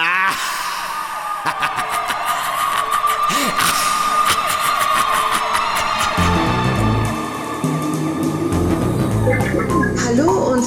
Ah!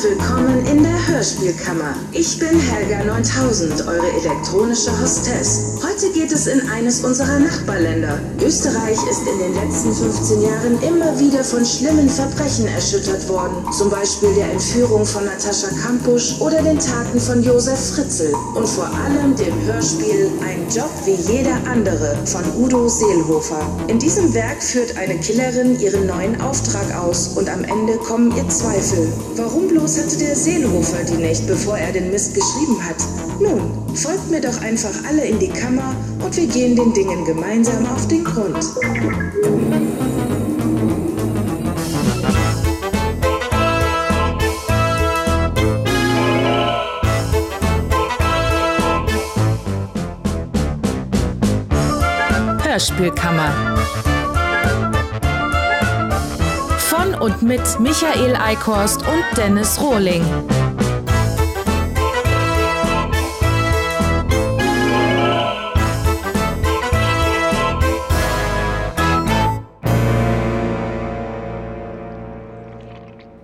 willkommen in der Hörspielkammer. Ich bin Helga 9000, eure elektronische Hostess. Heute geht es in eines unserer Nachbarländer. Österreich ist in den letzten 15 Jahren immer wieder von schlimmen Verbrechen erschüttert worden. Zum Beispiel der Entführung von Natascha Kampusch oder den Taten von Josef Fritzl. Und vor allem dem Hörspiel Ein Job wie jeder andere von Udo Seelhofer. In diesem Werk führt eine Killerin ihren neuen Auftrag aus und am Ende kommen ihr Zweifel. Warum bloß hatte der Seelhofer die nicht, bevor er den Mist geschrieben hat? Nun, folgt mir doch einfach alle in die Kammer und wir gehen den Dingen gemeinsam auf den Grund. Hörspielkammer. Und mit Michael Eickhorst und Dennis Rohling.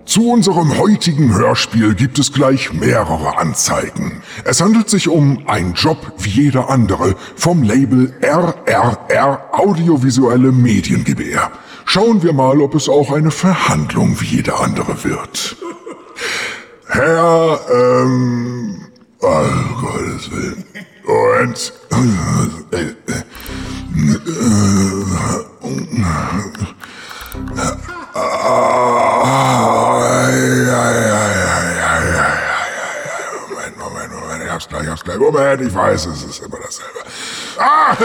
Zu unserem heutigen Hörspiel gibt es gleich mehrere Anzeigen. Es handelt sich um Ein Job wie jeder andere vom Label RRR Audiovisuelle Medien. Schauen wir mal, ob es auch eine Verhandlung wie jeder andere wird. Herr, ähm, oh Gottes Willen. Und, Moment, Moment, Moment, ich hab's gleich, ich hab's gleich. Moment, ich weiß, es ist immer. Ah,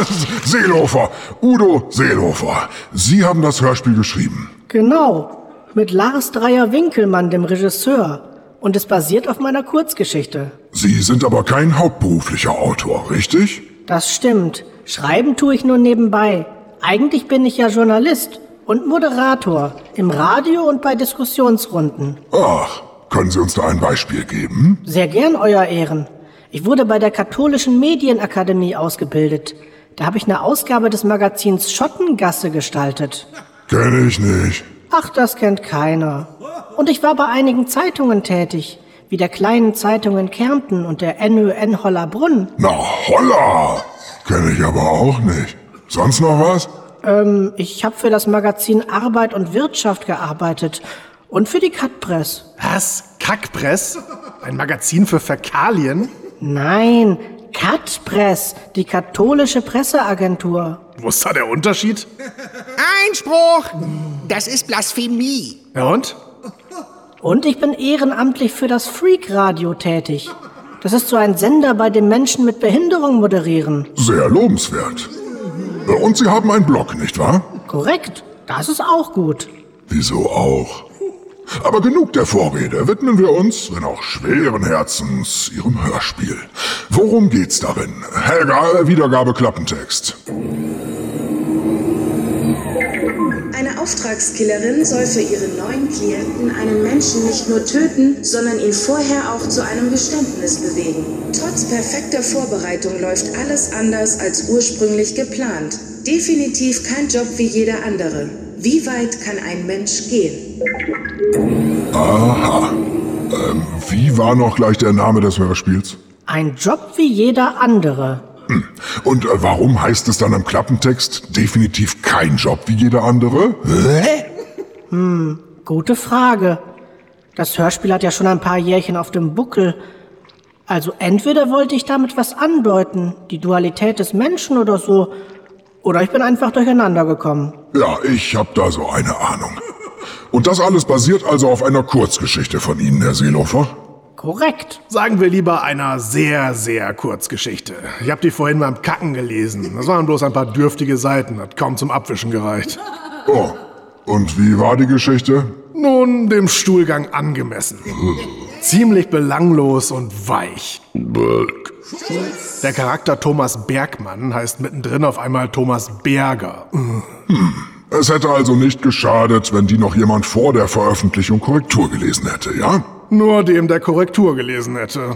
Seelofer, Udo Seelofer. Sie haben das Hörspiel geschrieben. Genau, mit Lars Dreier-Winkelmann, dem Regisseur. Und es basiert auf meiner Kurzgeschichte. Sie sind aber kein hauptberuflicher Autor, richtig? Das stimmt. Schreiben tue ich nur nebenbei. Eigentlich bin ich ja Journalist und Moderator im Radio und bei Diskussionsrunden. Ach, können Sie uns da ein Beispiel geben? Sehr gern, Euer Ehren. Ich wurde bei der Katholischen Medienakademie ausgebildet. Da habe ich eine Ausgabe des Magazins Schottengasse gestaltet. Kenn ich nicht. Ach, das kennt keiner. Und ich war bei einigen Zeitungen tätig, wie der kleinen Zeitung in Kärnten und der NÖN Hollerbrunn. Na holla! Kenn ich aber auch nicht. Sonst noch was? Ähm, ich habe für das Magazin Arbeit und Wirtschaft gearbeitet und für die Cutpress. Was? Kackpress? Ein Magazin für Fäkalien? Nein, Cutpress, die katholische Presseagentur. Wo ist da der Unterschied? Einspruch! Das ist Blasphemie. Ja und? Und ich bin ehrenamtlich für das Freak Radio tätig. Das ist so ein Sender, bei dem Menschen mit Behinderung moderieren. Sehr lobenswert. Und Sie haben einen Blog, nicht wahr? Korrekt, das ist auch gut. Wieso auch? Aber genug der Vorrede. Widmen wir uns, wenn auch schweren Herzens, Ihrem Hörspiel. Worum geht's darin? Helga, Wiedergabe Klappentext. Eine Auftragskillerin soll für ihren neuen Klienten einen Menschen nicht nur töten, sondern ihn vorher auch zu einem Geständnis bewegen. Trotz perfekter Vorbereitung läuft alles anders als ursprünglich geplant. Definitiv kein Job wie jeder andere. Wie weit kann ein Mensch gehen? Aha. Ähm, wie war noch gleich der Name des Hörspiels? Ein Job wie jeder andere. Und äh, warum heißt es dann im Klappentext definitiv kein Job wie jeder andere? Hä? Gute Frage. Das Hörspiel hat ja schon ein paar Jährchen auf dem Buckel. Also entweder wollte ich damit was andeuten, die Dualität des Menschen oder so, oder ich bin einfach durcheinander gekommen. Ja, ich hab da so eine Ahnung. Und das alles basiert also auf einer Kurzgeschichte von Ihnen, Herr Seelofer? Korrekt. Sagen wir lieber einer sehr, sehr Kurzgeschichte. Ich habe die vorhin beim Kacken gelesen. Das waren bloß ein paar dürftige Seiten, hat kaum zum Abwischen gereicht. Oh, und wie war die Geschichte? Nun, dem Stuhlgang angemessen. Ziemlich belanglos und weich. Der Charakter Thomas Bergmann heißt mittendrin auf einmal Thomas Berger. Es hätte also nicht geschadet, wenn die noch jemand vor der Veröffentlichung Korrektur gelesen hätte, ja? Nur dem der Korrektur gelesen hätte.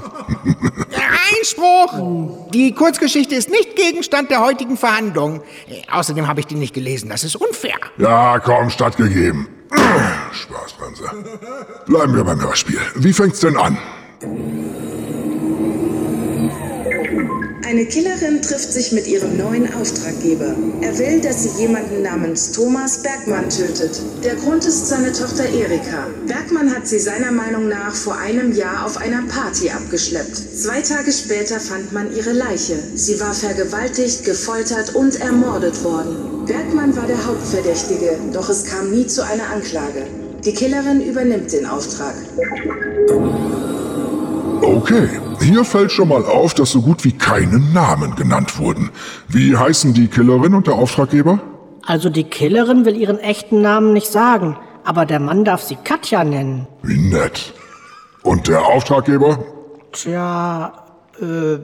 Einspruch! Die Kurzgeschichte ist nicht Gegenstand der heutigen Verhandlung. Außerdem habe ich die nicht gelesen. Das ist unfair. Ja, komm, stattgegeben. Spaßbremse. Bleiben wir beim Hörspiel. Wie fängt's denn an? Eine Killerin trifft sich mit ihrem neuen Auftraggeber. Er will, dass sie jemanden namens Thomas Bergmann tötet. Der Grund ist seine Tochter Erika. Bergmann hat sie seiner Meinung nach vor einem Jahr auf einer Party abgeschleppt. Zwei Tage später fand man ihre Leiche. Sie war vergewaltigt, gefoltert und ermordet worden. Bergmann war der Hauptverdächtige, doch es kam nie zu einer Anklage. Die Killerin übernimmt den Auftrag. Okay, hier fällt schon mal auf, dass so gut wie keine Namen genannt wurden. Wie heißen die Killerin und der Auftraggeber? Also die Killerin will ihren echten Namen nicht sagen, aber der Mann darf sie Katja nennen. Wie nett. Und der Auftraggeber? Tja, äh,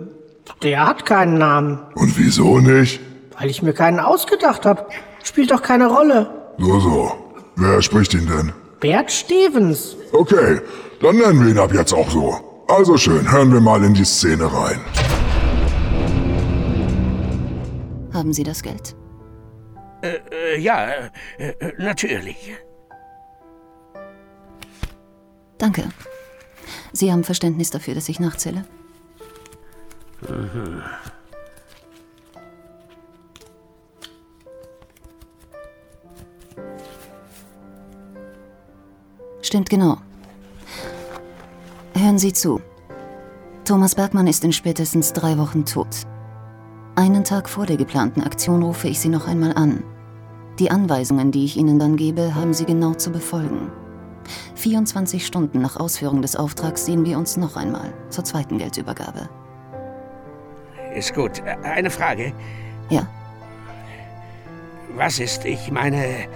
der hat keinen Namen. Und wieso nicht? Weil ich mir keinen ausgedacht habe. Spielt doch keine Rolle. So, so. Wer spricht ihn denn? Bert Stevens. Okay, dann nennen wir ihn ab jetzt auch so. Also schön, hören wir mal in die Szene rein. Haben Sie das Geld? Äh, ja, äh, äh, natürlich. Danke. Sie haben Verständnis dafür, dass ich nachzähle? Mhm. Stimmt genau. Hören Sie zu. Thomas Bergmann ist in spätestens drei Wochen tot. Einen Tag vor der geplanten Aktion rufe ich Sie noch einmal an. Die Anweisungen, die ich Ihnen dann gebe, haben Sie genau zu befolgen. 24 Stunden nach Ausführung des Auftrags sehen wir uns noch einmal zur zweiten Geldübergabe. Ist gut. Eine Frage. Ja, Was ist, ich meine,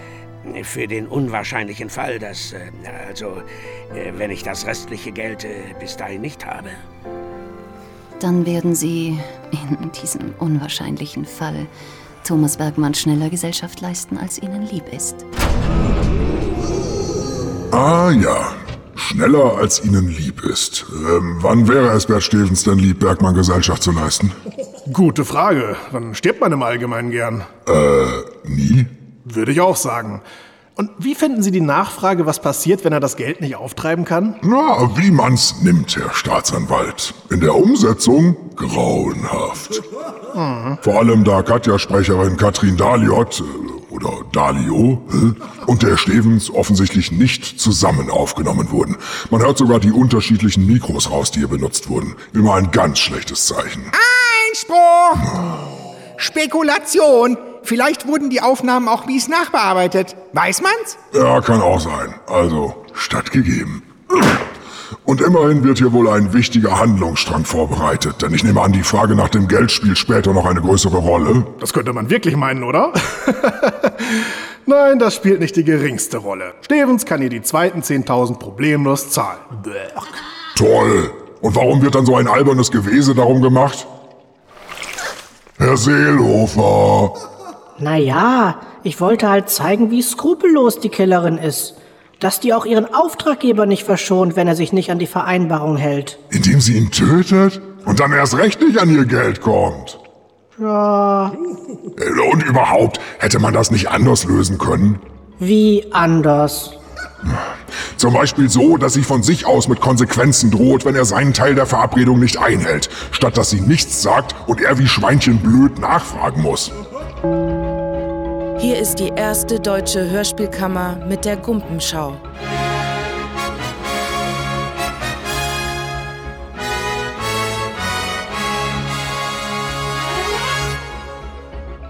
für den unwahrscheinlichen Fall, dass, äh, also, äh, wenn ich das restliche Geld äh, bis dahin nicht habe? dann werden Sie in diesem unwahrscheinlichen Fall Thomas Bergmann schneller Gesellschaft leisten, als Ihnen lieb ist. Ah ja, schneller als Ihnen lieb ist. Ähm, wann wäre es Bert Stevens denn lieb, Bergmann Gesellschaft zu leisten? Gute Frage. Wann stirbt man im Allgemeinen gern? Nie? Würde ich auch sagen. Und wie finden Sie die Nachfrage, was passiert, wenn er das Geld nicht auftreiben kann? Na, wie man's nimmt, Herr Staatsanwalt. In der Umsetzung grauenhaft. Vor allem da Katja-Sprecherin Katrin Daliot äh, oder Dalio und der Stevens offensichtlich nicht zusammen aufgenommen wurden. Man hört sogar die unterschiedlichen Mikros raus, die hier benutzt wurden. Immer ein ganz schlechtes Zeichen. Einspruch! Spekulation! Vielleicht wurden die Aufnahmen auch mies nachbearbeitet. Weiß man's? Ja, kann auch sein. Also, stattgegeben. Und immerhin wird hier wohl ein wichtiger Handlungsstrang vorbereitet, denn ich nehme an, die Frage nach dem Geld spielt später noch eine größere Rolle. Das könnte man wirklich meinen, oder? Nein, das spielt nicht die geringste Rolle. Stevens kann ihr die zweiten 10.000 problemlos zahlen. Blech. Toll. Und warum wird dann so ein albernes Gewese darum gemacht? Herr Seelhofer. Naja, ich wollte halt zeigen, wie skrupellos die Killerin ist. Dass die auch ihren Auftraggeber nicht verschont, wenn er sich nicht an die Vereinbarung hält. Indem sie ihn tötet und dann erst recht nicht an ihr Geld kommt. Ja, Äh, Und überhaupt, hätte man das nicht anders lösen können? wie anders. Zum Beispiel so, dass sie von sich aus mit Konsequenzen droht, wenn er seinen Teil der Verabredung nicht einhält, statt dass sie nichts sagt und er wie Schweinchen blöd nachfragen muss. Hier ist die erste deutsche Hörspielkammer mit der Gumpenschau.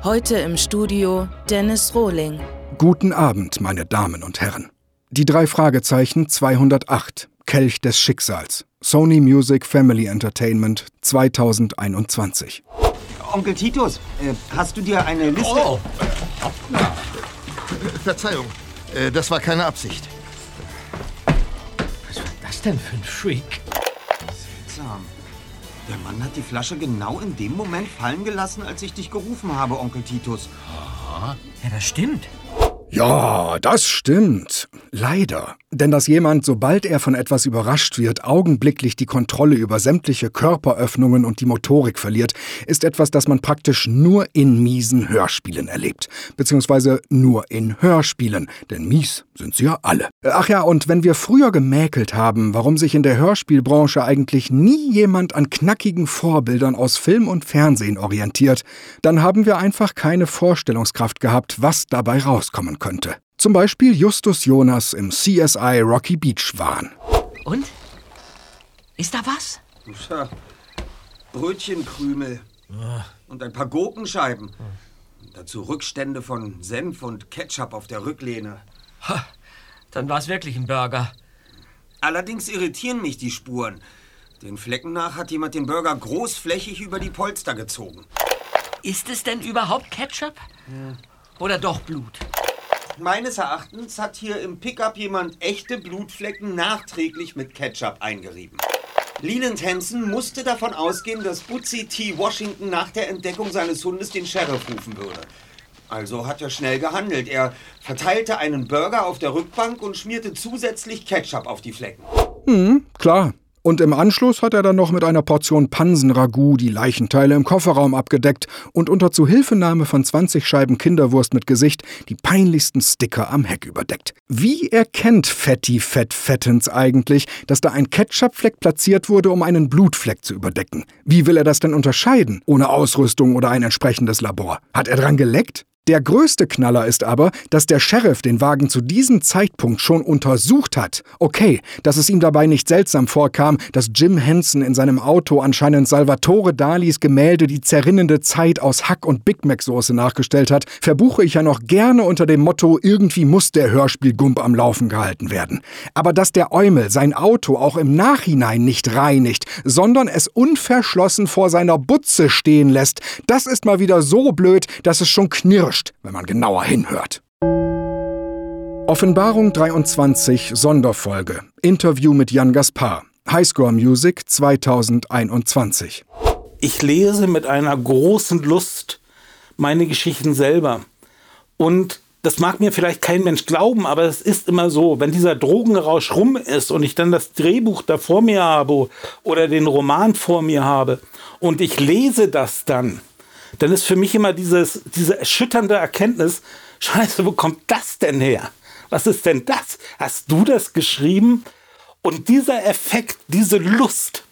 Heute im Studio Dennis Rohling. Guten Abend, meine Damen und Herren. Die drei Fragezeichen 208, Kelch des Schicksals. Sony Music Family Entertainment 2021. Onkel Titus, äh, hast du dir eine Liste... Oh! Verzeihung, äh, das war keine Absicht. Was war das denn für ein Freak? Seltsam. Der Mann hat die Flasche genau in dem Moment fallen gelassen, als ich dich gerufen habe, Onkel Titus. Ja, das stimmt. Ja, das stimmt. Leider. Denn dass jemand, sobald er von etwas überrascht wird, augenblicklich die Kontrolle über sämtliche Körperöffnungen und die Motorik verliert, ist etwas, das man praktisch nur in miesen Hörspielen erlebt. Beziehungsweise nur in Hörspielen. Denn mies sind sie ja alle. Ach ja, und wenn wir früher gemäkelt haben, warum sich in der Hörspielbranche eigentlich nie jemand an knackigen Vorbildern aus Film und Fernsehen orientiert, dann haben wir einfach keine Vorstellungskraft gehabt, was dabei rauskommen könnte. Zum Beispiel Justus Jonas im CSI Rocky Beach Wahn. Und? Ist da was? Brötchenkrümel und ein paar Gurkenscheiben. Und dazu Rückstände von Senf und Ketchup auf der Rücklehne. Ha, dann war es wirklich ein Burger. Allerdings irritieren mich die Spuren. Den Flecken nach hat jemand den Burger großflächig über die Polster gezogen. Ist es denn überhaupt Ketchup? Oder doch Blut? Meines Erachtens hat hier im Pickup jemand echte Blutflecken nachträglich mit Ketchup eingerieben. Leland Hansen musste davon ausgehen, dass Bootsy T. Washington nach der Entdeckung seines Hundes den Sheriff rufen würde. Also hat er schnell gehandelt. Er verteilte einen Burger auf der Rückbank und schmierte zusätzlich Ketchup auf die Flecken. Hm, klar. Und im Anschluss hat er dann noch mit einer Portion Pansenragout die Leichenteile im Kofferraum abgedeckt und unter Zuhilfenahme von 20 Scheiben Kinderwurst mit Gesicht die peinlichsten Sticker am Heck überdeckt. Wie erkennt Fatty Fett Fettens eigentlich, dass da ein Ketchupfleck platziert wurde, um einen Blutfleck zu überdecken? Wie will er das denn unterscheiden, ohne Ausrüstung oder ein entsprechendes Labor? Hat er dran geleckt? Der größte Knaller ist aber, dass der Sheriff den Wagen zu diesem Zeitpunkt schon untersucht hat. Okay, dass es ihm dabei nicht seltsam vorkam, dass Jim Henson in seinem Auto anscheinend Salvatore Dalis Gemälde Die zerrinnende Zeit aus Hack- und Big Mac-Soße nachgestellt hat, verbuche ich ja noch gerne unter dem Motto, irgendwie muss der Hörspielgump am Laufen gehalten werden. Aber dass der Eumel sein Auto auch im Nachhinein nicht reinigt, sondern es unverschlossen vor seiner Butze stehen lässt, das ist mal wieder so blöd, dass es schon knirscht wenn man genauer hinhört. Offenbarung 23 Sonderfolge. Interview mit Jan Gaspar. Highscore Music 2021. Ich lese mit einer großen Lust meine Geschichten selber. Und das mag mir vielleicht kein Mensch glauben, aber es ist immer so, wenn dieser Drogenrausch rum ist und ich dann das Drehbuch da vor mir habe oder den Roman vor mir habe und ich lese das dann, dann ist für mich immer dieses, diese erschütternde Erkenntnis, scheiße, wo kommt das denn her? Was ist denn das? Hast du das geschrieben? Und dieser Effekt, diese Lust,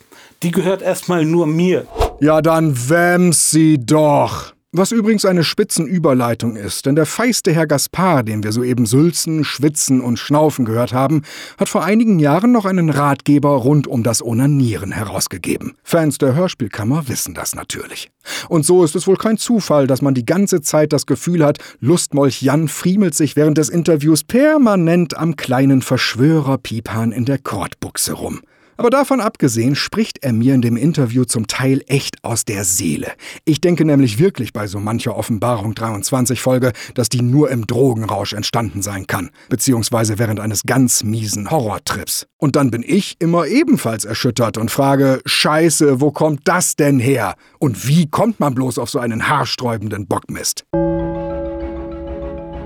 die gehört erstmal nur mir. Ja, dann wäms sie doch. Was übrigens eine Spitzenüberleitung ist, denn der feiste Herr Gaspar, den wir soeben Sülzen, Schwitzen und Schnaufen gehört haben, hat vor einigen Jahren noch einen Ratgeber rund um das Onanieren herausgegeben. Fans der Hörspielkammer wissen das natürlich. Und so ist es wohl kein Zufall, dass man die ganze Zeit das Gefühl hat, Lustmolch Jan friemelt sich während des Interviews permanent am kleinen Verschwörer Piepan in der Kordbuchse rum. Aber davon abgesehen spricht er mir in dem Interview zum Teil echt aus der Seele. Ich denke nämlich wirklich bei so mancher Offenbarung 23 Folge, dass die nur im Drogenrausch entstanden sein kann, beziehungsweise während eines ganz miesen Horrortrips. Und dann bin ich immer ebenfalls erschüttert und frage, Scheiße, wo kommt das denn her? Und wie kommt man bloß auf so einen haarsträubenden Bockmist?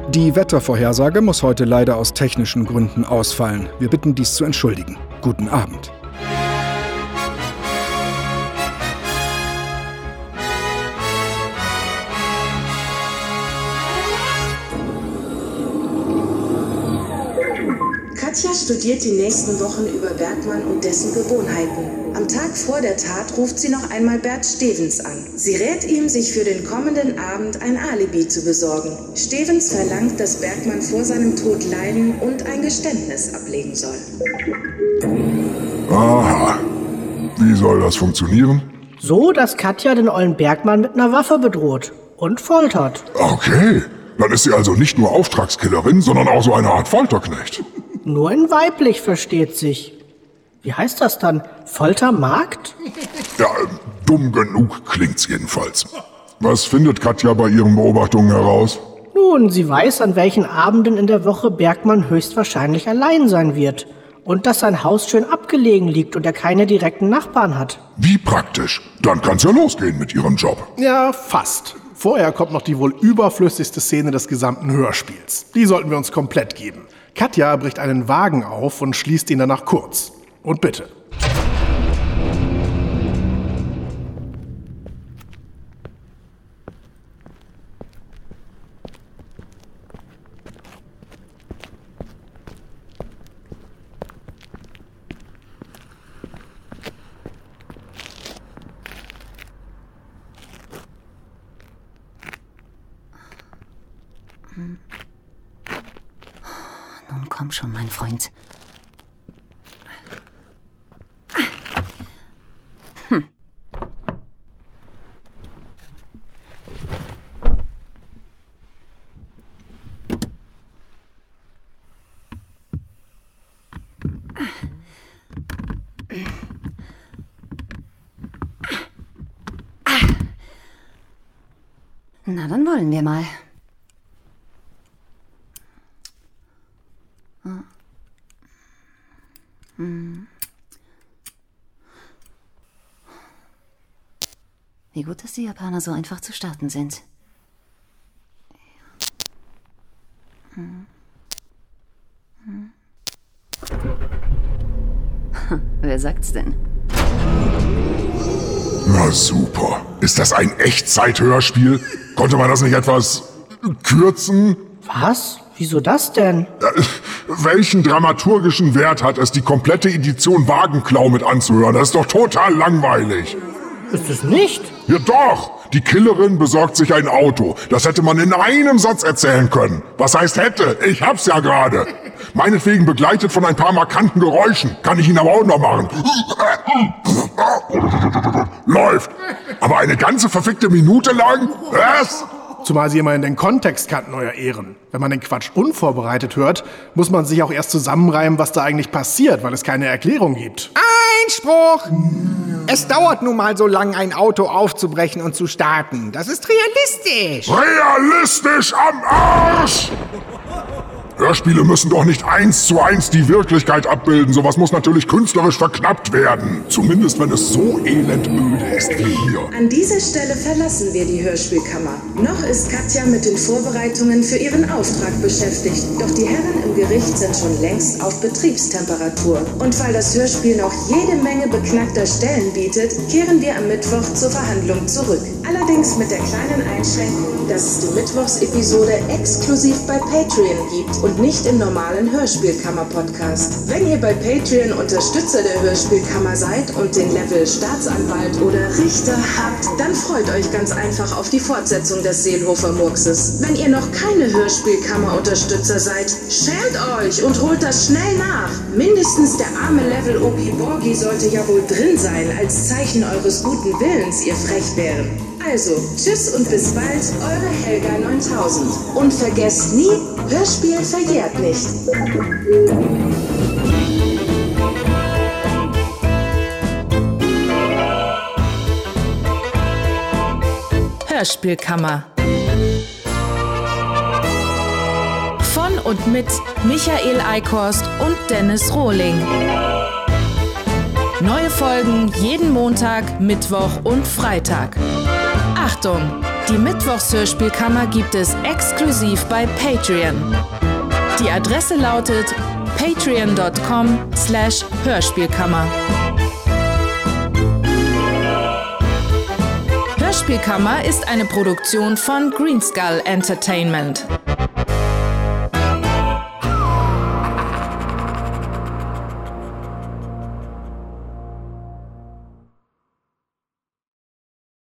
Die Wettervorhersage muss heute leider aus technischen Gründen ausfallen. Wir bitten dies zu entschuldigen. Guten Abend. Studiert die nächsten Wochen über Bergmann und dessen Gewohnheiten. Am Tag vor der Tat ruft sie noch einmal Bert Stevens an. Sie rät ihm, sich für den kommenden Abend ein Alibi zu besorgen. Stevens verlangt, dass Bergmann vor seinem Tod leiden und ein Geständnis ablegen soll. Aha. Wie soll das funktionieren? So, dass Katja den ollen Bergmann mit einer Waffe bedroht und foltert. Okay. Dann ist sie also nicht nur Auftragskillerin, sondern auch so eine Art Folterknecht. Nur in weiblich versteht sich. Wie heißt das dann? Foltermarkt? Ja, dumm genug klingt's jedenfalls. Was findet Katja bei ihren Beobachtungen heraus? Nun, sie weiß, an welchen Abenden in der Woche Bergmann höchstwahrscheinlich allein sein wird. Und dass sein Haus schön abgelegen liegt und er keine direkten Nachbarn hat. Wie praktisch. Dann kann's ja losgehen mit ihrem Job. Ja, fast. Vorher kommt noch die wohl überflüssigste Szene des gesamten Hörspiels. Die sollten wir uns komplett geben. Katja bricht einen Wagen auf und schließt ihn danach kurz. Und bitte. Freund. Hm. Na, dann wollen wir mal. Gut, dass die Japaner so einfach zu starten sind. Hm. Hm. Wer sagt's denn? Na super. Ist das ein Echtzeit-Hörspiel? Konnte man das nicht etwas kürzen? Was? Wieso das denn? Äh, welchen dramaturgischen Wert hat es, die komplette Edition Wagenklau mit anzuhören? Das ist doch total langweilig. Ist es nicht? Ja doch! Die Killerin besorgt sich ein Auto. Das hätte man in einem Satz erzählen können. Was heißt hätte? Ich hab's ja gerade. Meinetwegen begleitet von ein paar markanten Geräuschen. Kann ich ihn aber auch noch machen. Läuft. Aber eine ganze verfickte Minute lang? Was? Zumal Sie immerhin den Kontext kannten, Euer Ehren. Wenn man den Quatsch unvorbereitet hört, muss man sich auch erst zusammenreimen, was da eigentlich passiert, weil es keine Erklärung gibt. Einspruch! Es dauert nun mal so lang, ein Auto aufzubrechen und zu starten. Das ist realistisch. Realistisch am Arsch! Hörspiele müssen doch nicht eins zu eins die Wirklichkeit abbilden. Sowas muss natürlich künstlerisch verknappt werden. Zumindest wenn es so elendöde ist wie hier. An dieser Stelle verlassen wir die Hörspielkammer. Noch ist Katja mit den Vorbereitungen für ihren Auftrag beschäftigt. Doch die Herren im Gericht sind schon längst auf Betriebstemperatur. Und weil das Hörspiel noch jede Menge beknackter Stellen bietet, kehren wir am Mittwoch zur Verhandlung zurück. Allerdings mit der kleinen Einschränkung, dass es die Mittwochsepisode exklusiv bei Patreon gibt und nicht im normalen Hörspielkammer-Podcast. Wenn ihr bei Patreon Unterstützer der Hörspielkammer seid und den Level Staatsanwalt oder Richter habt, dann freut euch ganz einfach auf die Fortsetzung des Seelhofer Murkses. Wenn ihr noch keine Hörspielkammer-Unterstützer seid, schämt euch und holt das schnell nach. Mindestens der arme Level Obi Borgi sollte ja wohl drin sein, als Zeichen eures guten Willens, ihr Frechbären. Also, tschüss und bis bald, eure Helga 9000. Und vergesst nie, Hörspiel verjährt nicht. Hörspielkammer. Von und mit Michael Eickhorst und Dennis Rohling. Neue Folgen jeden Montag, Mittwoch und Freitag. Achtung! Die Mittwochshörspielkammer gibt es exklusiv bei Patreon. Die Adresse lautet patreon.com slash Hörspielkammer. Hörspielkammer ist eine Produktion von Greenskull Entertainment.